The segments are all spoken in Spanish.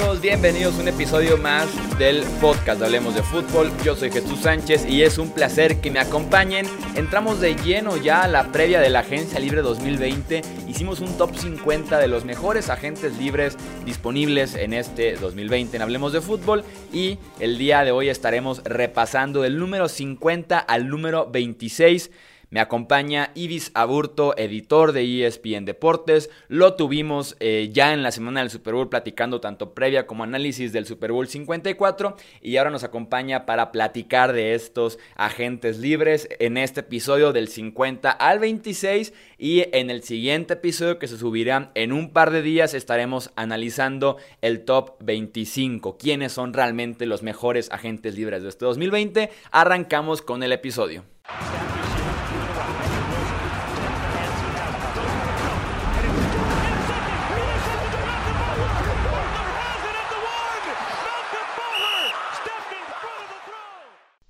amigos? Bienvenidos a un episodio más del podcast Hablemos de Fútbol. Yo soy Jesús Sánchez y es un placer que me acompañen. Entramos de lleno ya a la previa de la Agencia Libre 2020. Hicimos un top 50 de los mejores agentes libres disponibles en este 2020 en Hablemos de Fútbol y el día de hoy estaremos repasando del número 50 al número 26 me acompaña Ibis Aburto, editor de ESPN Deportes. Lo tuvimos eh, ya en la semana del Super Bowl platicando tanto previa como análisis del Super Bowl 54 y ahora nos acompaña para platicar de estos agentes libres en este episodio del 50 al 26 y en el siguiente episodio que se subirá en un par de días estaremos analizando el top 25, quiénes son realmente los mejores agentes libres de este 2020. Arrancamos con el episodio.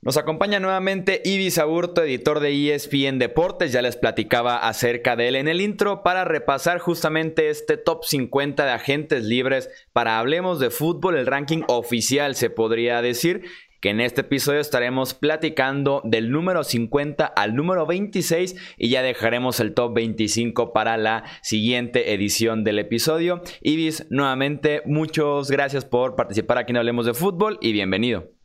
Nos acompaña nuevamente Ibis Aburto, editor de ESPN Deportes. Ya les platicaba acerca de él en el intro para repasar justamente este top 50 de agentes libres para Hablemos de Fútbol, el ranking oficial se podría decir que en este episodio estaremos platicando del número 50 al número 26 y ya dejaremos el top 25 para la siguiente edición del episodio. Ibis, nuevamente muchas gracias por participar aquí en Hablemos de Fútbol y bienvenido.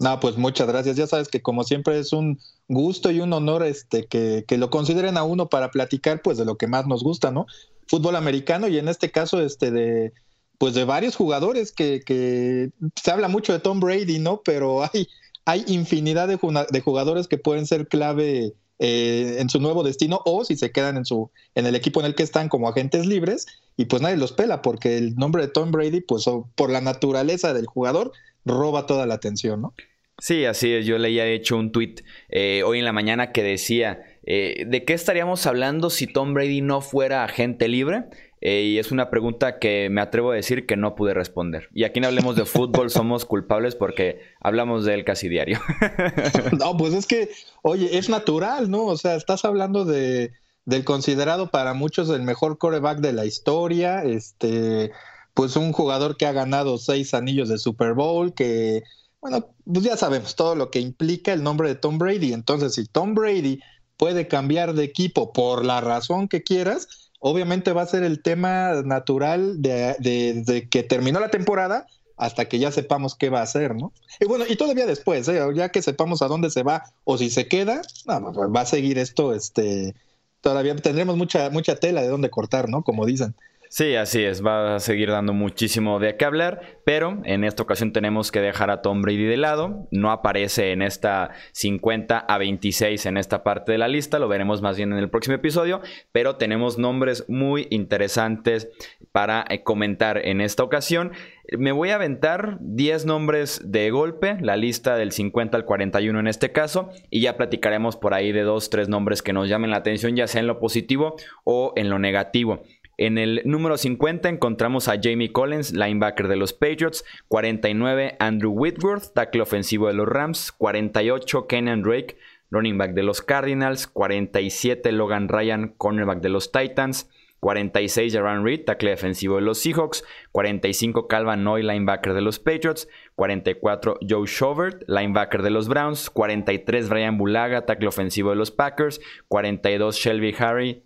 No, pues muchas gracias. Ya sabes que como siempre es un gusto y un honor este que, que, lo consideren a uno para platicar pues de lo que más nos gusta, ¿no? Fútbol americano y en este caso este de pues de varios jugadores que, que se habla mucho de Tom Brady, ¿no? Pero hay, hay infinidad de, jugadores que pueden ser clave eh, en su nuevo destino o si se quedan en su en el equipo en el que están como agentes libres y pues nadie los pela porque el nombre de Tom Brady pues por la naturaleza del jugador roba toda la atención, ¿no? Sí, así es. Yo leía de hecho un tweet eh, hoy en la mañana que decía eh, ¿de qué estaríamos hablando si Tom Brady no fuera agente libre? Eh, y es una pregunta que me atrevo a decir que no pude responder. Y aquí no hablemos de fútbol, somos culpables porque hablamos de él casi diario. no, pues es que, oye, es natural, ¿no? O sea, estás hablando de del considerado para muchos el mejor coreback de la historia, este, pues un jugador que ha ganado seis anillos de Super Bowl, que, bueno, pues ya sabemos todo lo que implica el nombre de Tom Brady. Entonces, si Tom Brady puede cambiar de equipo por la razón que quieras, obviamente va a ser el tema natural de, que terminó la temporada hasta que ya sepamos qué va a hacer, ¿no? Y bueno, y todavía después, ¿eh? ya que sepamos a dónde se va o si se queda, va a seguir esto, este, todavía tendremos mucha, mucha tela de dónde cortar, ¿no? Como dicen. Sí, así es, va a seguir dando muchísimo de qué hablar, pero en esta ocasión tenemos que dejar a Tom Brady de lado, no aparece en esta 50 a 26 en esta parte de la lista, lo veremos más bien en el próximo episodio, pero tenemos nombres muy interesantes para eh, comentar en esta ocasión. Me voy a aventar 10 nombres de golpe, la lista del 50 al 41 en este caso, y ya platicaremos por ahí de dos, tres nombres que nos llamen la atención, ya sea en lo positivo o en lo negativo. En el número 50 encontramos a Jamie Collins, linebacker de los Patriots, 49 Andrew Whitworth, tackle ofensivo de los Rams, 48 Kenan Drake, running back de los Cardinals, 47 Logan Ryan, cornerback de los Titans, 46 Jaron Reed, tackle defensivo de los Seahawks, 45 Calvin Noy, linebacker de los Patriots, 44 Joe Shovert, linebacker de los Browns, 43 Brian Bulaga, tackle ofensivo de los Packers, 42 Shelby Harry,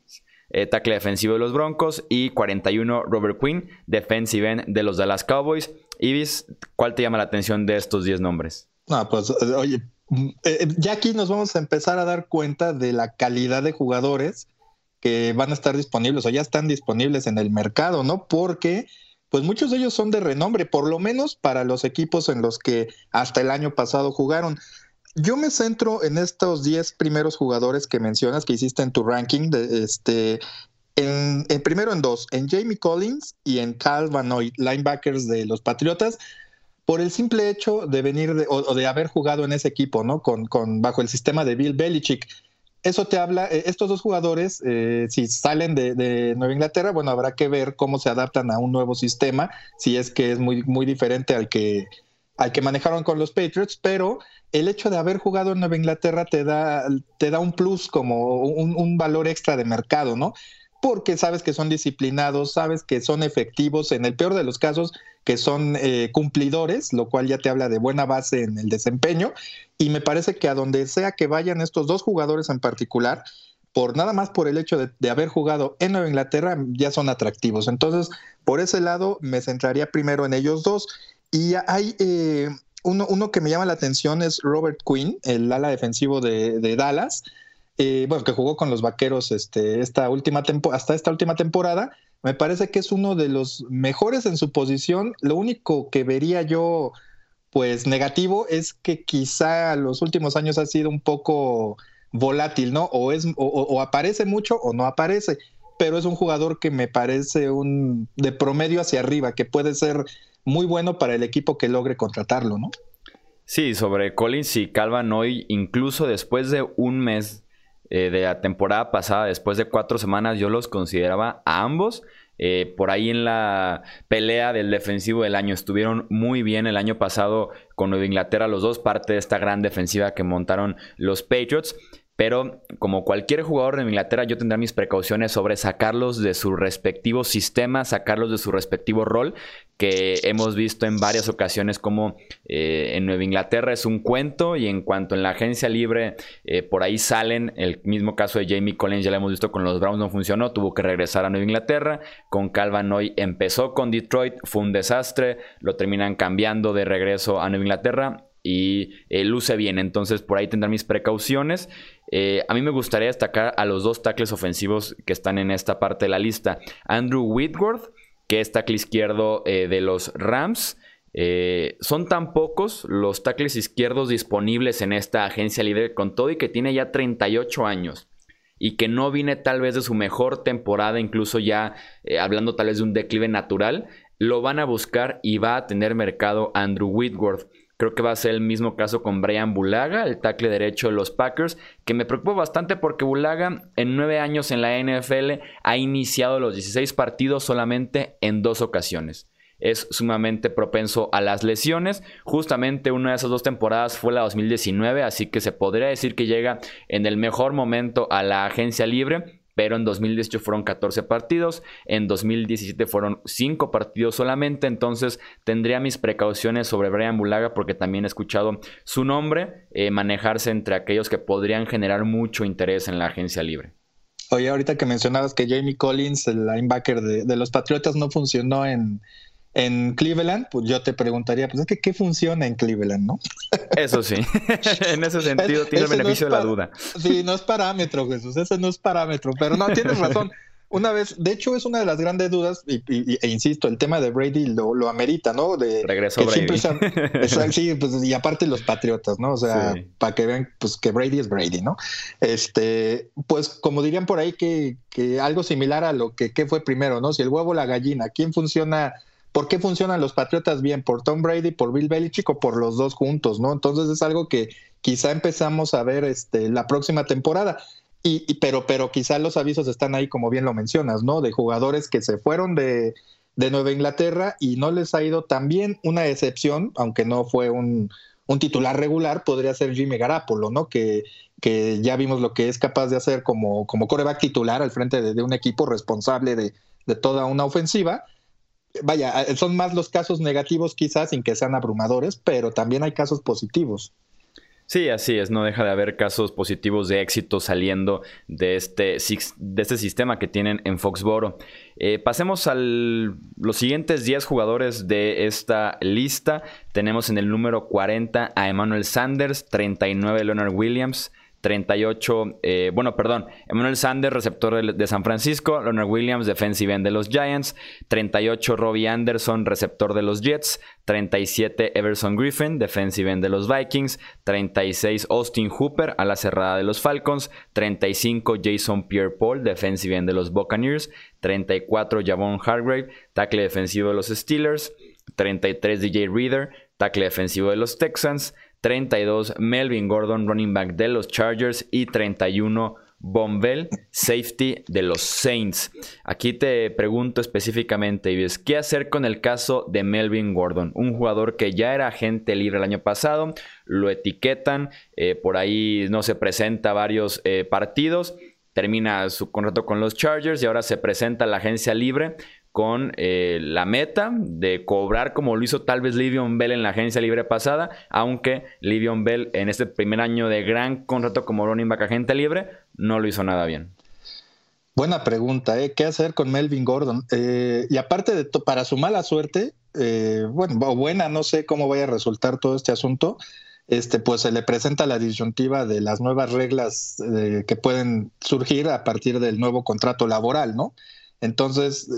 eh, tackle defensivo de los Broncos, y 41 Robert Quinn, defensive end de los Dallas Cowboys. Ibis, ¿cuál te llama la atención de estos 10 nombres? No, pues oye, mm, eh, eh, ya aquí nos vamos a empezar a dar cuenta de la calidad de jugadores que van a estar disponibles o ya están disponibles en el mercado, ¿no? Porque pues muchos de ellos son de renombre, por lo menos para los equipos en los que hasta el año pasado jugaron yo me centro en estos 10 primeros jugadores que mencionas, que hiciste en tu ranking, de, este, en, primero en dos, en Jamie Collins y en Cal Vanoy, linebackers de los Patriotas, por el simple hecho de venir de, o, de haber jugado en ese equipo, ¿no? Con, con, bajo el sistema de Bill Belichick. Eso te habla, eh, estos dos jugadores, eh, si salen de, de, Nueva Inglaterra, bueno, habrá que ver cómo se adaptan a un nuevo sistema, si es que es muy, muy diferente al que, al que manejaron con los Patriots, pero el hecho de haber jugado en Nueva Inglaterra te da, te da un plus como un, valor extra de mercado, ¿no? Porque sabes que son disciplinados, sabes que son efectivos, en el peor de los casos, que son eh, cumplidores, lo cual ya te habla de buena base en el desempeño. Y me parece que a donde sea que vayan estos dos jugadores en particular, por nada más por el hecho de, haber jugado en Nueva Inglaterra, ya son atractivos. Entonces, por ese lado, me centraría primero en ellos dos. Y hay eh, uno, uno, que me llama la atención, es Robert Quinn, el ala defensivo de, Dallas, eh, bueno, que jugó con los vaqueros este, esta última hasta esta última temporada. Me parece que es uno de los mejores en su posición. Lo único que vería yo, pues negativo, es que quizá los últimos años ha sido un poco volátil, ¿no? O, es, o, aparece mucho o no aparece, pero es un jugador que me parece un de promedio hacia arriba, que puede ser muy bueno para el equipo que logre contratarlo, ¿no? Sí, sobre Collins y Calvin hoy, incluso después de un mes eh, de la temporada pasada, después de cuatro semanas, yo los consideraba a ambos. Eh, por ahí en la pelea del defensivo del año estuvieron muy bien el año pasado con Nueva Inglaterra, los dos, parte de esta gran defensiva que montaron los Patriots. Pero como cualquier jugador de Inglaterra, yo tendré mis precauciones sobre sacarlos de su respectivo sistema, sacarlos de su respectivo rol, que hemos visto en varias ocasiones como eh, en Nueva Inglaterra es un cuento y en cuanto en la agencia libre eh, por ahí salen, el mismo caso de Jamie Collins ya lo hemos visto con los Browns no funcionó, tuvo que regresar a Nueva Inglaterra, con Calvin hoy empezó con Detroit, fue un desastre, lo terminan cambiando de regreso a Nueva Inglaterra y eh, luce bien. Entonces por ahí tendrán mis precauciones. Eh, a mí me gustaría destacar a los dos tackles ofensivos que están en esta parte de la lista. Andrew Whitworth, que es tackle izquierdo eh, de los Rams. son tan pocos los tackles izquierdos disponibles en esta agencia libre con todo y que tiene ya 38 años y que no viene tal vez de su mejor temporada, incluso ya hablando tal vez de un declive natural, lo van a buscar y va a tener mercado Andrew Whitworth. Creo que va a ser el mismo caso con Brian Bulaga, el tackle derecho de los Packers, que me preocupa bastante porque Bulaga en nueve años en la NFL ha iniciado los 16 partidos solamente en dos ocasiones. Es sumamente propenso a las lesiones. Justamente una de esas dos temporadas fue la 2019, así que se podría decir que llega en el mejor momento a la agencia libre pero en 2018 fueron 14 partidos, en 2017 fueron 5 partidos solamente, entonces tendría mis precauciones sobre Brian Bulaga porque también he escuchado su nombre eh, manejarse entre aquellos que podrían generar mucho interés en la agencia libre. Oye, ahorita que mencionabas que Jamie Collins, el linebacker de los Patriotas, no funcionó en, en Cleveland, pues yo te preguntaría, pues es que ¿qué funciona en Cleveland, no? Eso sí, en ese sentido tiene el beneficio de la duda. Sí, no es parámetro, Jesús, ese no es parámetro, pero no, tienes razón. Una vez, de hecho, es una de las grandes dudas, y, e insisto, el tema de Brady lo, amerita, ¿no? De Regreso Brady. sí, pues, y aparte los Patriotas, ¿no? O sea, para que vean, pues que Brady es Brady, ¿no? Este, pues como dirían por ahí que, que algo similar a lo que ¿qué fue primero, ¿no? Si el huevo o la gallina, ¿quién funciona ¿Por qué funcionan los Patriotas bien? ¿Por Tom Brady, por Bill Belichick o por los dos juntos? ¿no? Entonces es algo que quizá empezamos a ver este, la próxima temporada. Y, pero, pero quizá los avisos están ahí, como bien lo mencionas, ¿no? De jugadores que se fueron de, Nueva Inglaterra y no les ha ido tan bien. Una excepción, aunque no fue un, titular regular, podría ser Jimmy Garapolo, ¿no? Que, que ya vimos lo que es capaz de hacer como, como coreback titular al frente de, un equipo responsable de, de toda una ofensiva vaya, son más los casos negativos quizás sin que sean abrumadores, pero también hay casos positivos. Sí, así es, no deja de haber casos positivos de éxito saliendo de este, de este sistema que tienen en Foxboro. Eh, pasemos a los siguientes 10 jugadores de esta lista. Tenemos en el número 40 a Emmanuel Sanders, 39 Leonard Williams, 38, eh, bueno, perdón, Emmanuel Sanders, receptor de, San Francisco, Leonard Williams, defensive end de los Giants, 38, Robbie Anderson, receptor de los Jets, 37, Everson Griffin, defensive end de los Vikings, 36, Austin Hooper, a la cerrada de los Falcons, 35, Jason Pierre-Paul, defensive end de los Buccaneers, 34, Javon Hargrave, tackle defensivo de los Steelers, 33, DJ Reader, tackle defensivo de los Texans, 32 Melvin Gordon, running back de los Chargers y 31 Bombell, safety de los Saints. Aquí te pregunto específicamente, Ives, ¿qué hacer con el caso de Melvin Gordon? Un jugador que ya era agente libre el año pasado, lo etiquetan, eh, por ahí no se presenta varios eh, partidos, termina su contrato con los Chargers y ahora se presenta a la agencia libre con eh, la meta de cobrar como lo hizo tal vez Livion Bell en la agencia libre pasada, aunque Livion Bell en este primer año de gran contrato como running back agente libre no lo hizo nada bien. Buena pregunta, ¿eh? ¿Qué hacer con Melvin Gordon? Eh, y aparte de para su mala suerte, eh, bueno, buena, no sé cómo vaya a resultar todo este asunto, este, pues se le presenta la disyuntiva de las nuevas reglas que pueden surgir a partir del nuevo contrato laboral, ¿no? Entonces,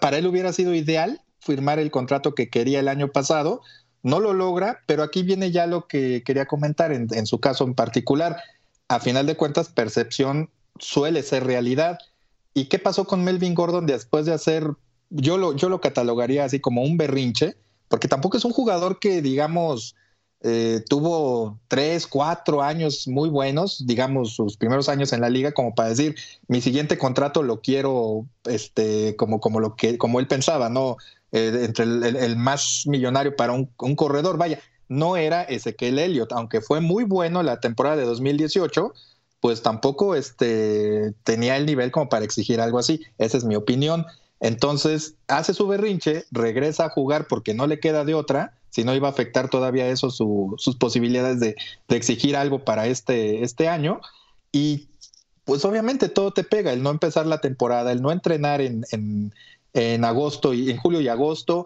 para él hubiera sido ideal firmar el contrato que quería el año pasado, no lo logra, pero aquí viene ya lo que quería comentar en, su caso en particular. A final de cuentas, percepción suele ser realidad. ¿Y qué pasó con Melvin Gordon después de hacer, yo lo, yo lo catalogaría así como un berrinche, porque tampoco es un jugador que, digamos, eh, tuvo tres, cuatro años muy buenos, digamos, sus primeros años en la liga, como para decir, mi siguiente contrato lo quiero, este, como, como lo que, como él pensaba, ¿no? Eh, entre el, más millonario para un, corredor, vaya, no era Ezequiel Elliott, aunque fue muy bueno la temporada de 2018, pues tampoco este, tenía el nivel como para exigir algo así. Esa es mi opinión. Entonces hace su berrinche, regresa a jugar porque no le queda de otra si no iba a afectar todavía eso sus posibilidades de, exigir algo para este, este año. Y pues obviamente todo te pega, el no empezar la temporada, el no entrenar en, en, agosto y en julio y agosto,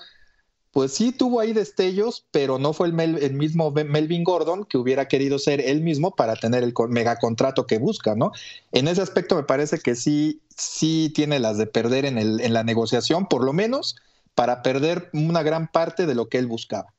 pues sí tuvo ahí destellos, pero no fue el, el, mismo Melvin Gordon que hubiera querido ser él mismo para tener el megacontrato que busca, ¿no? En ese aspecto me parece que sí, sí tiene las de perder en, el, en la negociación, por lo menos para perder una gran parte de lo que él buscaba.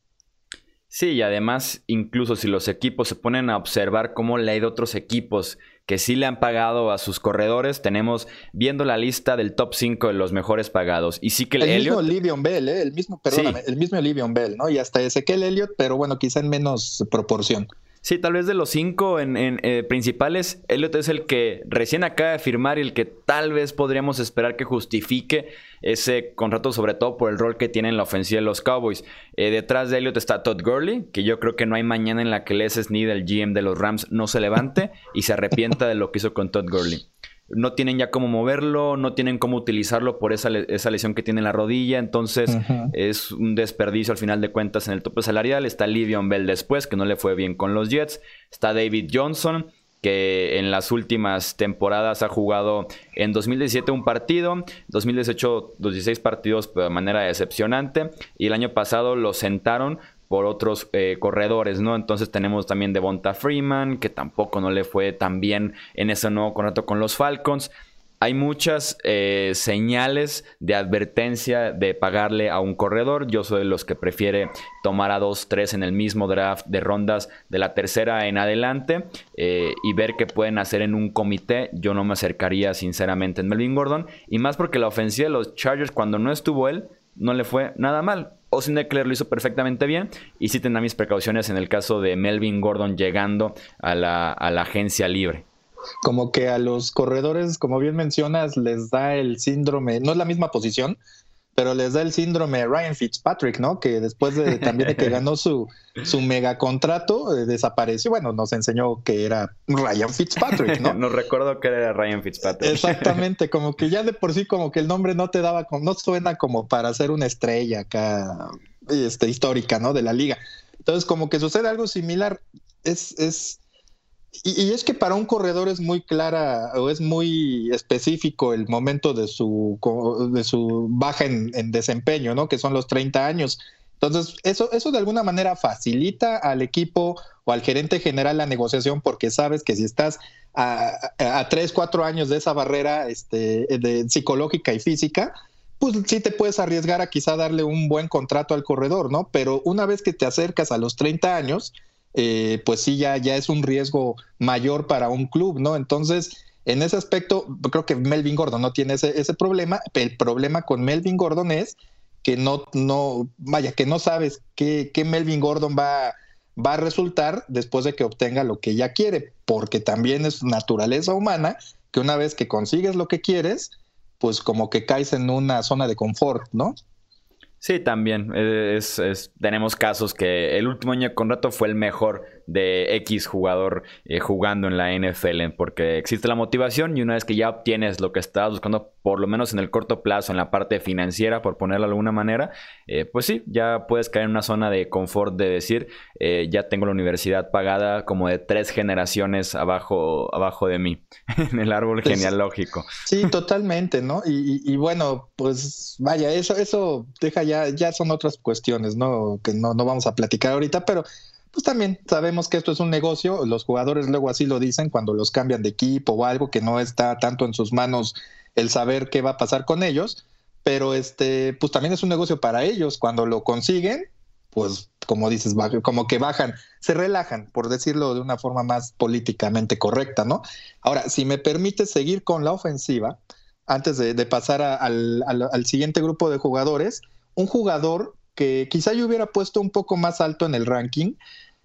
Sí, y además, incluso si los equipos se ponen a observar cómo le ha ido otros equipos que sí le han pagado a sus corredores, tenemos viendo la lista del top 5 de los mejores pagados. Y sí que el, el mismo Livion Bell, ¿eh? el mismo, perdóname, el mismo Livion Bell, ¿no? Y hasta Ezequiel Elliott, pero bueno, quizá en menos proporción. Sí, tal vez de los cinco en, eh, principales, Elliot es el que recién acaba de firmar y el que tal vez podríamos esperar que justifique ese contrato, sobre todo por el rol que tiene en la ofensiva de los Cowboys. Eh, detrás de Elliot está Todd Gurley, que yo creo que no hay mañana en la que Les Snead, el GM de los Rams, no se levante y se arrepienta de lo que hizo con Todd Gurley no tienen ya cómo moverlo, no tienen cómo utilizarlo por esa, lesión que tiene en la rodilla, entonces es un desperdicio al final de cuentas en el tope salarial. Está Livion Bell después, que no le fue bien con los Jets. Está David Johnson, que en las últimas temporadas ha jugado en 2017 un partido, 2018 16 partidos de manera decepcionante y el año pasado lo sentaron por otros eh, corredores, ¿no? Entonces tenemos también Devonta Freeman, que tampoco no le fue tan bien en ese nuevo contrato con los Falcons. Hay muchas eh, señales de advertencia de pagarle a un corredor. Yo soy de los que prefiere tomar a dos, tres en el mismo draft de rondas de la tercera en adelante eh, y ver qué pueden hacer en un comité. Yo no me acercaría sinceramente en Melvin Gordon. Y más porque la ofensiva de los Chargers, cuando no estuvo él, no le fue nada mal. Austin Eckler lo hizo perfectamente bien y sí tendrá mis precauciones en el caso de Melvin Gordon llegando a la, agencia libre. Como que a los corredores, como bien mencionas, les da el síndrome, no es la misma posición, pero les da el síndrome Ryan Fitzpatrick, ¿no? Que después de también de que ganó su, su mega contrato, eh, desapareció. Bueno, nos enseñó que era Ryan Fitzpatrick, ¿no? nos recuerdo que era Ryan Fitzpatrick. Exactamente, como que ya de por sí, como que el nombre no te daba, no suena como para ser una estrella acá, este, histórica, ¿no? De la liga. Entonces, como que sucede algo similar. Es, es, y, es que para un corredor es muy clara o es muy específico el momento de su, de su baja en, desempeño, ¿no? Que son los 30 años. Entonces, eso, eso de alguna manera facilita al equipo o al gerente general la negociación porque sabes que si estás a, a, tres, cuatro años de esa barrera este, de, psicológica y física, pues sí te puedes arriesgar a quizá darle un buen contrato al corredor, ¿no? Pero una vez que te acercas a los 30 años, eh, pues sí, ya, ya es un riesgo mayor para un club, ¿no? Entonces, en ese aspecto, creo que Melvin Gordon no tiene ese, ese problema. El problema con Melvin Gordon es que no, no, vaya, que no sabes qué, qué Melvin Gordon va, va a resultar después de que obtenga lo que ya quiere, porque también es naturaleza humana que una vez que consigues lo que quieres, pues como que caes en una zona de confort, ¿no? Sí, también. Es, tenemos casos que el último año de contrato fue el mejor de X jugador eh, jugando en la NFL, porque existe la motivación y una vez que ya obtienes lo que estás buscando, por lo menos en el corto plazo, en la parte financiera, por ponerlo de alguna manera, eh, pues sí, ya puedes caer en una zona de confort de decir, eh, ya tengo la universidad pagada como de tres generaciones abajo, abajo de mí, en el árbol pues, genealógico. Sí, totalmente, ¿no? Y, bueno, pues vaya, eso, eso deja ya, ya son otras cuestiones, ¿no? Que no, no vamos a platicar ahorita, pero pues también sabemos que esto es un negocio, los jugadores luego así lo dicen cuando los cambian de equipo o algo que no está tanto en sus manos el saber qué va a pasar con ellos, pero este, pues también es un negocio para ellos, cuando lo consiguen, pues como dices, como que bajan, se relajan, por decirlo de una forma más políticamente correcta, ¿no? Ahora, si me permite seguir con la ofensiva, antes de, pasar al, al siguiente grupo de jugadores, un jugador que quizá yo hubiera puesto un poco más alto en el ranking,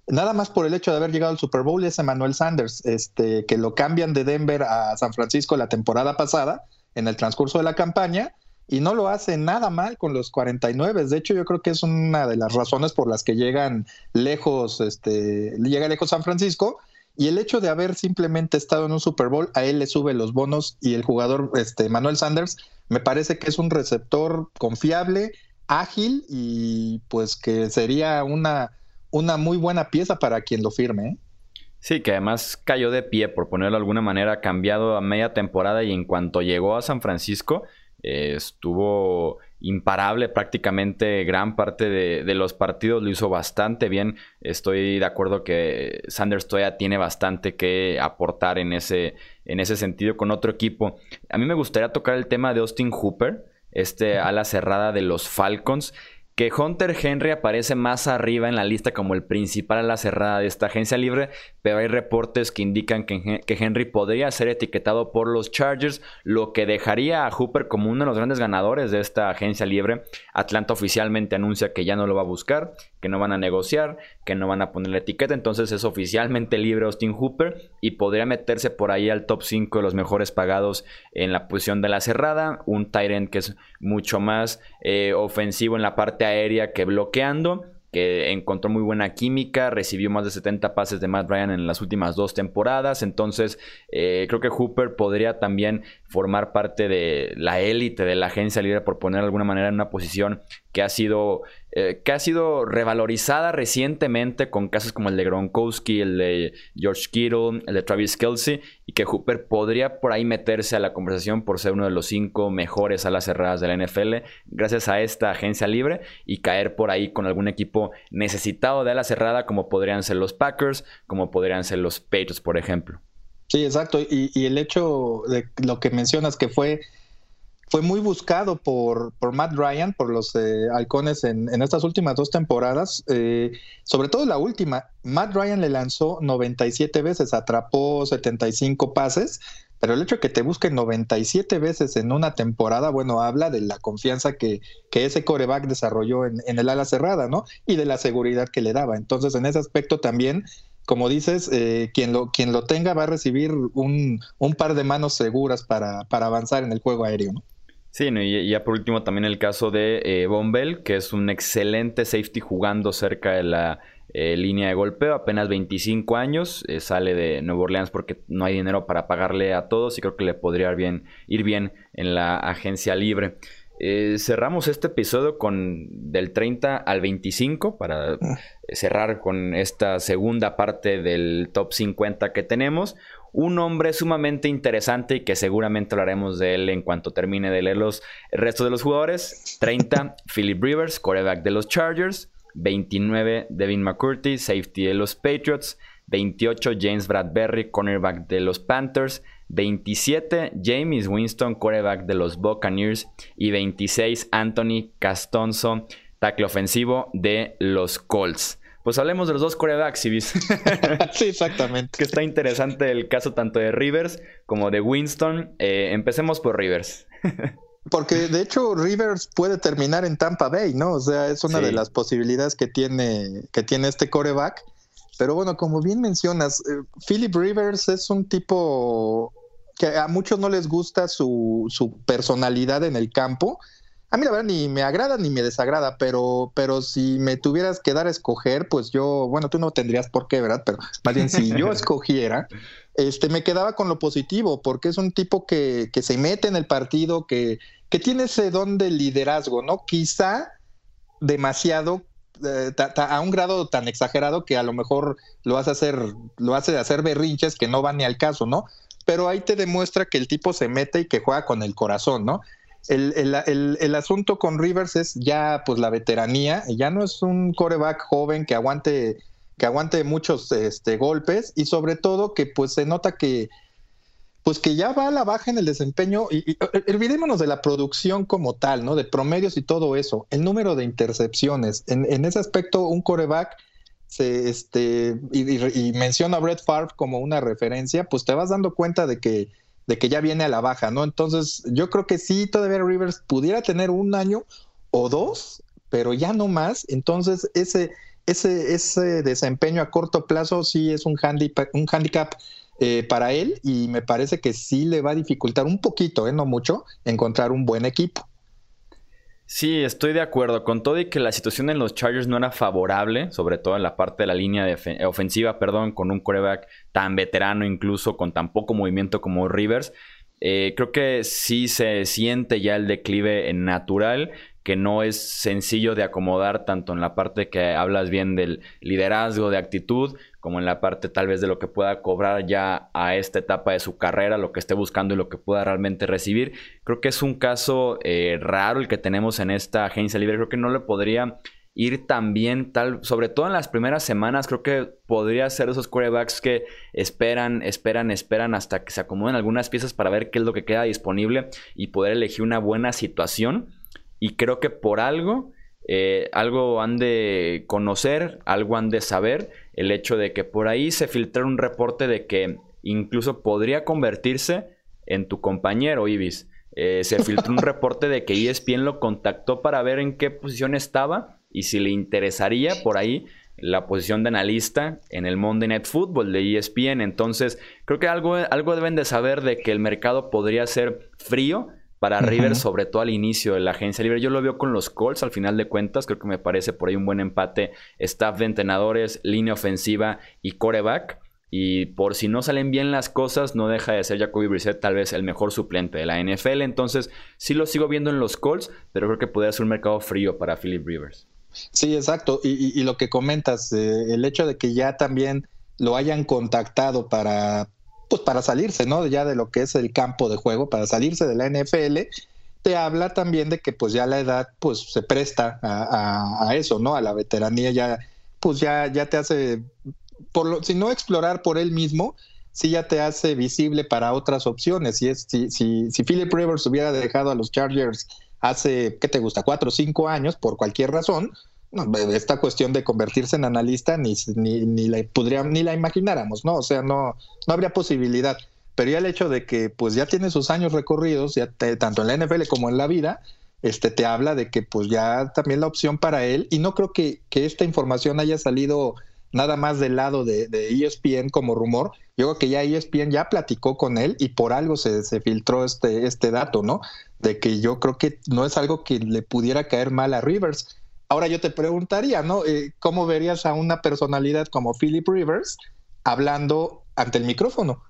nada más por el hecho de haber llegado al Super Bowl, es Emmanuel Sanders, este, que lo cambian de Denver a San Francisco la temporada pasada, en el transcurso de la campaña, y no lo hace nada mal con los 49. De hecho, yo creo que es una de las razones por las que llegan lejos, este, llega lejos San Francisco. Y el hecho de haber simplemente estado en un Super Bowl, a él le sube los bonos y el jugador, este, Manuel Sanders, me parece que es un receptor confiable, ágil y pues que sería una, una muy buena pieza para quien lo firme. ¿eh? Sí, que además cayó de pie, por ponerlo de alguna manera, cambiado a media temporada y en cuanto llegó a San Francisco, eh, estuvo imparable prácticamente gran parte de, los partidos, lo hizo bastante bien. Estoy de acuerdo que Sanders todavía tiene bastante que aportar en ese, en ese sentido con otro equipo. A mí me gustaría tocar el tema de Austin Hooper este ala cerrada de los Falcons que Hunter Henry aparece más arriba en la lista como el principal a la cerrada de esta agencia libre, pero hay reportes que indican que, Henry podría ser etiquetado por los Chargers, lo que dejaría a Hooper como uno de los grandes ganadores de esta agencia libre. Atlanta oficialmente anuncia que ya no lo va a buscar, que no van a negociar, que no van a poner la etiqueta, entonces es oficialmente libre Austin Hooper y podría meterse por ahí al top 5 de los mejores pagados en la posición de la cerrada, un Tyrant que es mucho más eh, ofensivo en la parte aérea que bloqueando que encontró muy buena química, recibió más de 70 pases de Matt Ryan en las últimas dos temporadas, entonces eh, creo que Hooper podría también formar parte de la élite de la agencia libre, por poner de alguna manera en una posición que ha sido, eh, que ha sido revalorizada recientemente con casos como el de Gronkowski, el de George Kittle, el de Travis Kelsey, y que Hooper podría por ahí meterse a la conversación por ser uno de los cinco mejores alas cerradas de la NFL, gracias a esta agencia libre, y caer por ahí con algún equipo necesitado de ala cerrada, como podrían ser los Packers, como podrían ser los Patriots, por ejemplo. Sí, exacto. Y, el hecho de lo que mencionas que fue, fue muy buscado por, por Matt Ryan, por los eh, halcones en, en, estas últimas dos temporadas, eh, sobre todo la última. Matt Ryan le lanzó 97 veces, atrapó 75 pases, pero el hecho de que te busquen 97 veces en una temporada, bueno, habla de la confianza que, que ese coreback desarrolló en, en, el ala cerrada, ¿no? Y de la seguridad que le daba. Entonces, en ese aspecto también como dices, eh, quien, lo, quien lo tenga va a recibir un, par de manos seguras para, avanzar en el juego aéreo, ¿no? Sí, y ya por último también el caso de eh, Bombell, que es un excelente safety jugando cerca de la eh, línea de golpeo, apenas 25 años, sale de Nueva Orleans porque no hay dinero para pagarle a todos y creo que le podría bien, ir bien en la agencia libre. Eh, cerramos este episodio con del 30 al 25 para ah. cerrar con esta segunda parte del top 50 que tenemos. Un hombre sumamente interesante y que seguramente hablaremos de él en cuanto termine de leer los el resto de los jugadores. 30, Philip Rivers, quarterback de los Chargers. 29, Devin McCurdy, safety de los Patriots. 28, James Bradbury, cornerback de los Panthers. 27, James Winston, quarterback de los Buccaneers. Y 26, Anthony Castonzo, tackle ofensivo de los Colts. Pues hablemos de los dos quarterbacks, sí, exactamente. que está interesante el caso tanto de Rivers como de Winston. Eh, empecemos por Rivers. Porque de hecho Rivers puede terminar en Tampa Bay, ¿no? O sea, es una de las posibilidades que tiene, que tiene este coreback. Pero bueno, como bien mencionas, eh, Philip Rivers es un tipo que a muchos no les gusta su, su personalidad en el campo, a mí la verdad ni me agrada ni me desagrada, pero, pero si me tuvieras que dar a escoger, pues yo, bueno, tú no tendrías por qué, ¿verdad? Pero más bien si yo escogiera, este, me quedaba con lo positivo, porque es un tipo que, que se mete en el partido, que, que tiene ese don de liderazgo, ¿no? Quizá demasiado eh, a un grado tan exagerado que a lo mejor lo hace hacer, lo hace hacer berrinches que no van ni al caso, ¿no? Pero ahí te demuestra que el tipo se mete y que juega con el corazón, ¿no? El, el, el, asunto con Rivers es ya pues la veteranía, ya no es un coreback joven que aguante, que aguante muchos este, golpes y sobre todo que pues se nota que pues que ya va a la baja en el desempeño y, y, olvidémonos de la producción como tal, ¿no? De promedios y todo eso, el número de intercepciones. En, en ese aspecto, un coreback se, este, y, y, menciona a Brett Favre como una referencia, pues te vas dando cuenta de que de que ya viene a la baja, ¿no? Entonces, yo creo que sí, todavía Rivers pudiera tener un año o dos, pero ya no más. Entonces, ese, ese, ese desempeño a corto plazo sí es un un handicap eh, para él y me parece que sí le va a dificultar un poquito, ¿eh? no mucho, encontrar un buen equipo. Sí, estoy de acuerdo. Con todo y que la situación en los Chargers no era favorable, sobre todo en la parte de la línea de ofensiva, perdón, con un coreback tan veterano, incluso con tan poco movimiento como Rivers. Eh, creo que sí se siente ya el declive natural que no es sencillo de acomodar tanto en la parte que hablas bien del liderazgo, de actitud, como en la parte tal vez de lo que pueda cobrar ya a esta etapa de su carrera, lo que esté buscando y lo que pueda realmente recibir. Creo que es un caso eh, raro el que tenemos en esta agencia libre. Creo que no le podría ir tan bien, tal, sobre todo en las primeras semanas, creo que podría ser esos quarterbacks que esperan, esperan, esperan hasta que se acomoden algunas piezas para ver qué es lo que queda disponible y poder elegir una buena situación y creo que por algo, eh, algo han de conocer, algo han de saber, el hecho de que por ahí se filtra un reporte de que incluso podría convertirse en tu compañero, Ibis. Eh, se filtró un reporte de que ESPN lo contactó para ver en qué posición estaba y si le interesaría por ahí la posición de analista en el Monday Night Football de ESPN. Entonces, creo que algo, algo deben de saber de que el mercado podría ser frío para Rivers, sobre todo al inicio de la agencia libre. Yo lo veo con los Colts al final de cuentas. Creo que me parece por ahí un buen empate. Staff de entrenadores, línea ofensiva y coreback. Y por si no salen bien las cosas, no deja de ser Jacoby Brissett tal vez el mejor suplente de la NFL. Entonces, sí lo sigo viendo en los Colts, pero creo que podría ser un mercado frío para Philip Rivers. Sí, exacto. Y, lo que comentas, eh, el hecho de que ya también lo hayan contactado para, pues para salirse, ¿no? Ya de lo que es el campo de juego, para salirse de la NFL, te habla también de que pues ya la edad pues se presta a, eso, ¿no? A la veteranía ya, pues ya, ya te hace, por lo, si no explorar por él mismo, sí ya te hace visible para otras opciones. Si, es, si, si, si Philip Rivers hubiera dejado a los Chargers hace, ¿qué te gusta? Cuatro o cinco años, por cualquier razón, esta cuestión de convertirse en analista ni, ni, la podríamos, ni la imagináramos, ¿no? O sea, no, no habría posibilidad. Pero ya el hecho de que pues ya tiene sus años recorridos, ya tanto en la NFL como en la vida, este te habla de que pues ya también la opción para él, y no creo que, que esta información haya salido nada más del lado de, ESPN como rumor. Yo creo que ya ESPN ya platicó con él y por algo se, se filtró este, este dato, ¿no? De que yo creo que no es algo que le pudiera caer mal a Rivers Ahora yo te preguntaría, ¿no? Eh, ¿Cómo verías a una personalidad como Philip Rivers hablando ante el micrófono?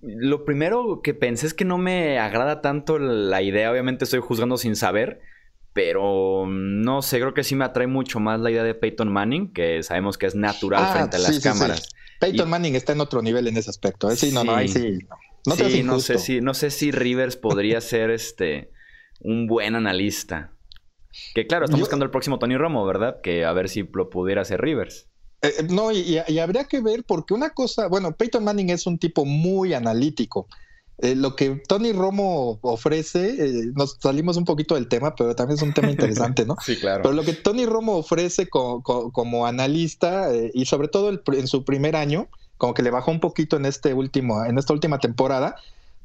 Lo primero que pensé es que no me agrada tanto la idea, obviamente estoy juzgando sin saber, pero no sé, creo que sí me atrae mucho más la idea de Peyton Manning, que sabemos que es natural ah, frente a las cámaras. Peyton Manning está en otro nivel en ese aspecto, ¿eh? Sí, no, no, ahí sí. No, no sé si, no sé si Rivers podría ser este un buen analista. Que claro, estamos buscando el próximo Tony Romo, ¿verdad? Que a ver si lo pudiera hacer Rivers. Eh, eh, no, y, habría que ver, porque una cosa, bueno, Peyton Manning es un tipo muy analítico. Eh, lo que Tony Romo ofrece, nos salimos un poquito del tema, pero también es un tema interesante, ¿no? sí, claro. Pero lo que Tony Romo ofrece como analista y sobre todo en su primer año, como que le bajó un poquito en este último, en esta última temporada,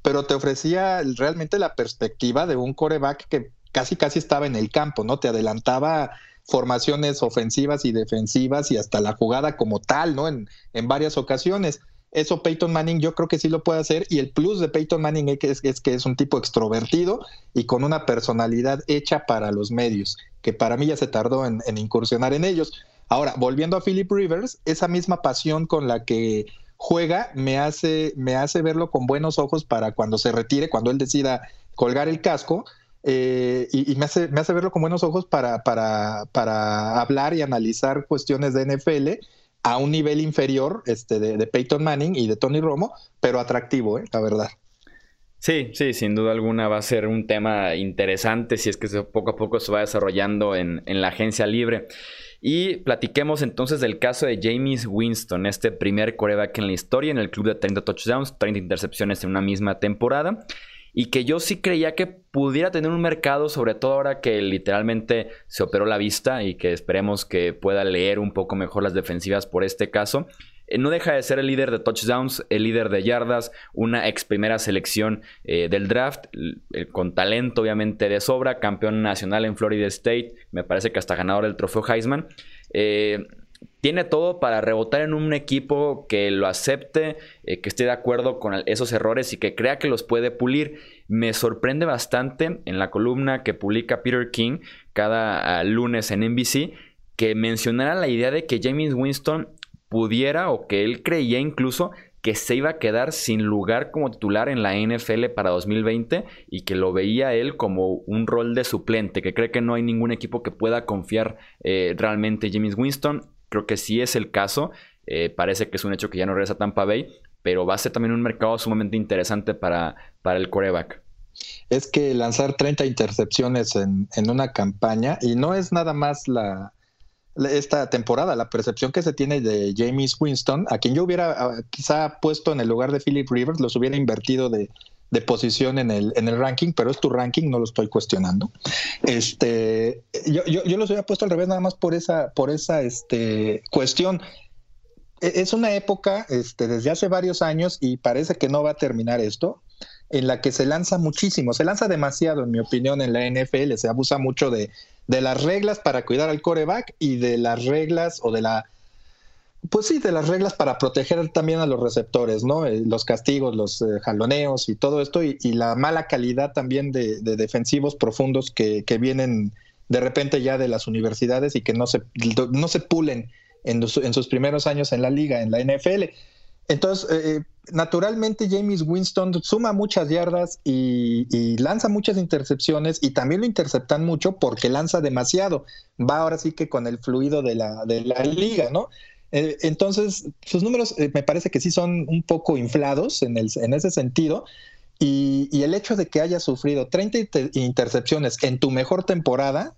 pero te ofrecía realmente la perspectiva de un coreback que casi casi estaba en el campo, ¿no? Te adelantaba formaciones ofensivas y defensivas y hasta la jugada como tal, ¿no? En, en varias ocasiones. Eso Peyton Manning yo creo que sí lo puede hacer y el plus de Peyton Manning es, que es un tipo extrovertido y con una personalidad hecha para los medios, que para mí ya se tardó en, incursionar en ellos. Ahora, volviendo a Philip Rivers, esa misma pasión con la que juega me hace, me hace verlo con buenos ojos para cuando se retire, cuando él decida colgar el casco, eh, y, me, hace, me hace verlo con buenos ojos para, para, para hablar y analizar cuestiones de NFL a un nivel inferior este, de, Peyton Manning y de Tony Romo, pero atractivo, ¿eh? la verdad. Sí, sí, sin duda alguna va a ser un tema interesante si es que poco a poco se va desarrollando en, en la agencia libre. Y platiquemos entonces del caso de James Winston, este primer coreback en la historia en el club de 30 touchdowns, 30 intercepciones en una misma temporada y que yo sí creía que pudiera tener un mercado, sobre todo ahora que literalmente se operó la vista y que esperemos que pueda leer un poco mejor las defensivas por este caso. Eh, no deja de ser el líder de touchdowns, el líder de yardas, una ex primera selección eh, del draft, con talento obviamente de sobra, campeón nacional en Florida State, me parece que hasta ganador del trofeo Heisman. Eh, tiene todo para rebotar en un equipo que lo acepte, eh, que esté de acuerdo con esos errores y que crea que los puede pulir. Me sorprende bastante en la columna que publica Peter King cada ah, lunes en NBC que mencionara la idea de que James Winston pudiera o que él creía incluso que se iba a quedar sin lugar como titular en la NFL para 2020 y que lo veía él como un rol de suplente, que cree que no hay ningún equipo que pueda confiar eh, realmente James Winston. Creo que sí es el caso. Eh, parece que es un hecho que ya no regresa Tampa Bay, pero va a ser también un mercado sumamente interesante para, para el coreback. Es que lanzar 30 intercepciones en, una campaña, y no es nada más la, esta temporada, la percepción que se tiene de James Winston, a quien yo hubiera ah, quizá puesto en el lugar de Philip Rivers, los hubiera invertido de, de posición en el, en el ranking, pero es tu ranking, no lo estoy cuestionando. Este, yo, yo, yo los había puesto al revés nada más por esa, por esa este, cuestión. E, es una época este, desde hace varios años y parece que no va a terminar esto, en la que se lanza muchísimo, se lanza demasiado, en mi opinión, en la NFL, se abusa mucho de, de las reglas para cuidar al coreback y de las reglas o de la pues sí, de las reglas para proteger también a los receptores, ¿no? Eh, los castigos, los eh, jaloneos y todo esto, y, la mala calidad también de, defensivos profundos que, vienen de repente ya de las universidades y que no se, no se pulen en, sus primeros años en la liga, en la NFL. Entonces, eh, naturalmente James Winston suma muchas yardas y, y, lanza muchas intercepciones y también lo interceptan mucho porque lanza demasiado. Va ahora sí que con el fluido de la, de la liga, ¿no? Eh, entonces, sus números eh, me parece que sí son un poco inflados en, ese sentido. Y, el hecho de que haya sufrido 30 intercepciones en tu mejor temporada,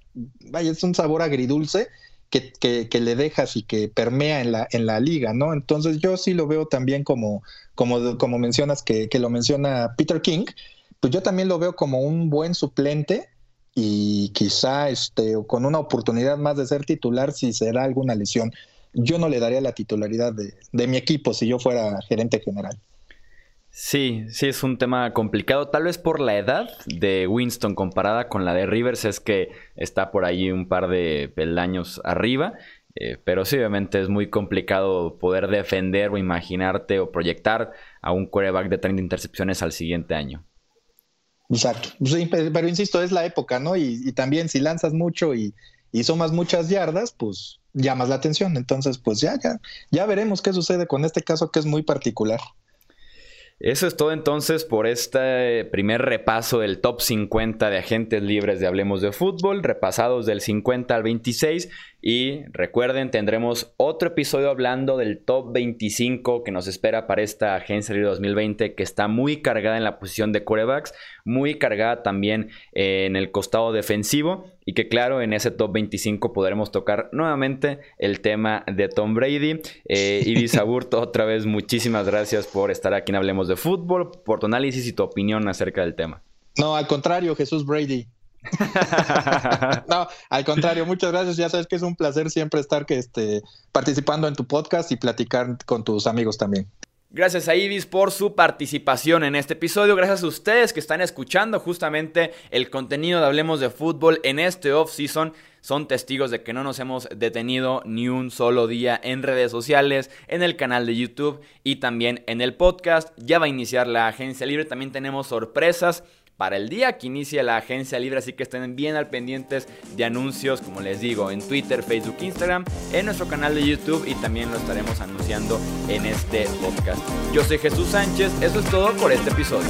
vaya, es un sabor agridulce que, le dejas y que permea en la, en la liga, ¿no? Entonces yo sí lo veo también como, como, como mencionas que, lo menciona Peter King, pues yo también lo veo como un buen suplente y quizá este, con una oportunidad más de ser titular si se da alguna lesión yo no le daría la titularidad de, mi equipo si yo fuera gerente general. Sí, sí, es un tema complicado. Tal vez por la edad de Winston comparada con la de Rivers, es que está por ahí un par de peldaños arriba. Eh, pero sí, obviamente es muy complicado poder defender o imaginarte o proyectar a un quarterback de 30 intercepciones al siguiente año. Exacto. Sí, pero insisto, es la época, ¿no? Y, también si lanzas mucho y, y sumas muchas yardas, pues llamas la atención. Entonces, pues ya, ya, ya veremos qué sucede con este caso que es muy particular. Eso es todo entonces por este primer repaso del top 50 de agentes libres de Hablemos de Fútbol, repasados del 50 al 26 y recuerden, tendremos otro episodio hablando del top 25 que nos espera para esta agencia libre 2020 que está muy cargada en la posición de corebacks, muy cargada también en el costado defensivo y que claro, en ese top 25 podremos tocar nuevamente el tema de Tom Brady. Eh, Aburto, otra vez muchísimas gracias por estar aquí en Hablemos de Fútbol, por tu análisis y tu opinión acerca del tema. No, al contrario, Jesús Brady. no, al contrario, muchas gracias. Ya sabes que es un placer siempre estar que, este, participando en tu podcast y platicar con tus amigos también. Gracias a Ibis por su participación en este episodio. Gracias a ustedes que están escuchando justamente el contenido de Hablemos de Fútbol en este off-season. Son testigos de que no nos hemos detenido ni un solo día en redes sociales, en el canal de YouTube y también en el podcast. Ya va a iniciar la agencia libre. También tenemos sorpresas para el día que inicie la agencia libre, así que estén bien al pendientes de anuncios, como les digo, en Twitter, Facebook, Instagram, en nuestro canal de YouTube y también lo estaremos anunciando en este podcast. Yo soy Jesús Sánchez, eso es todo por este episodio.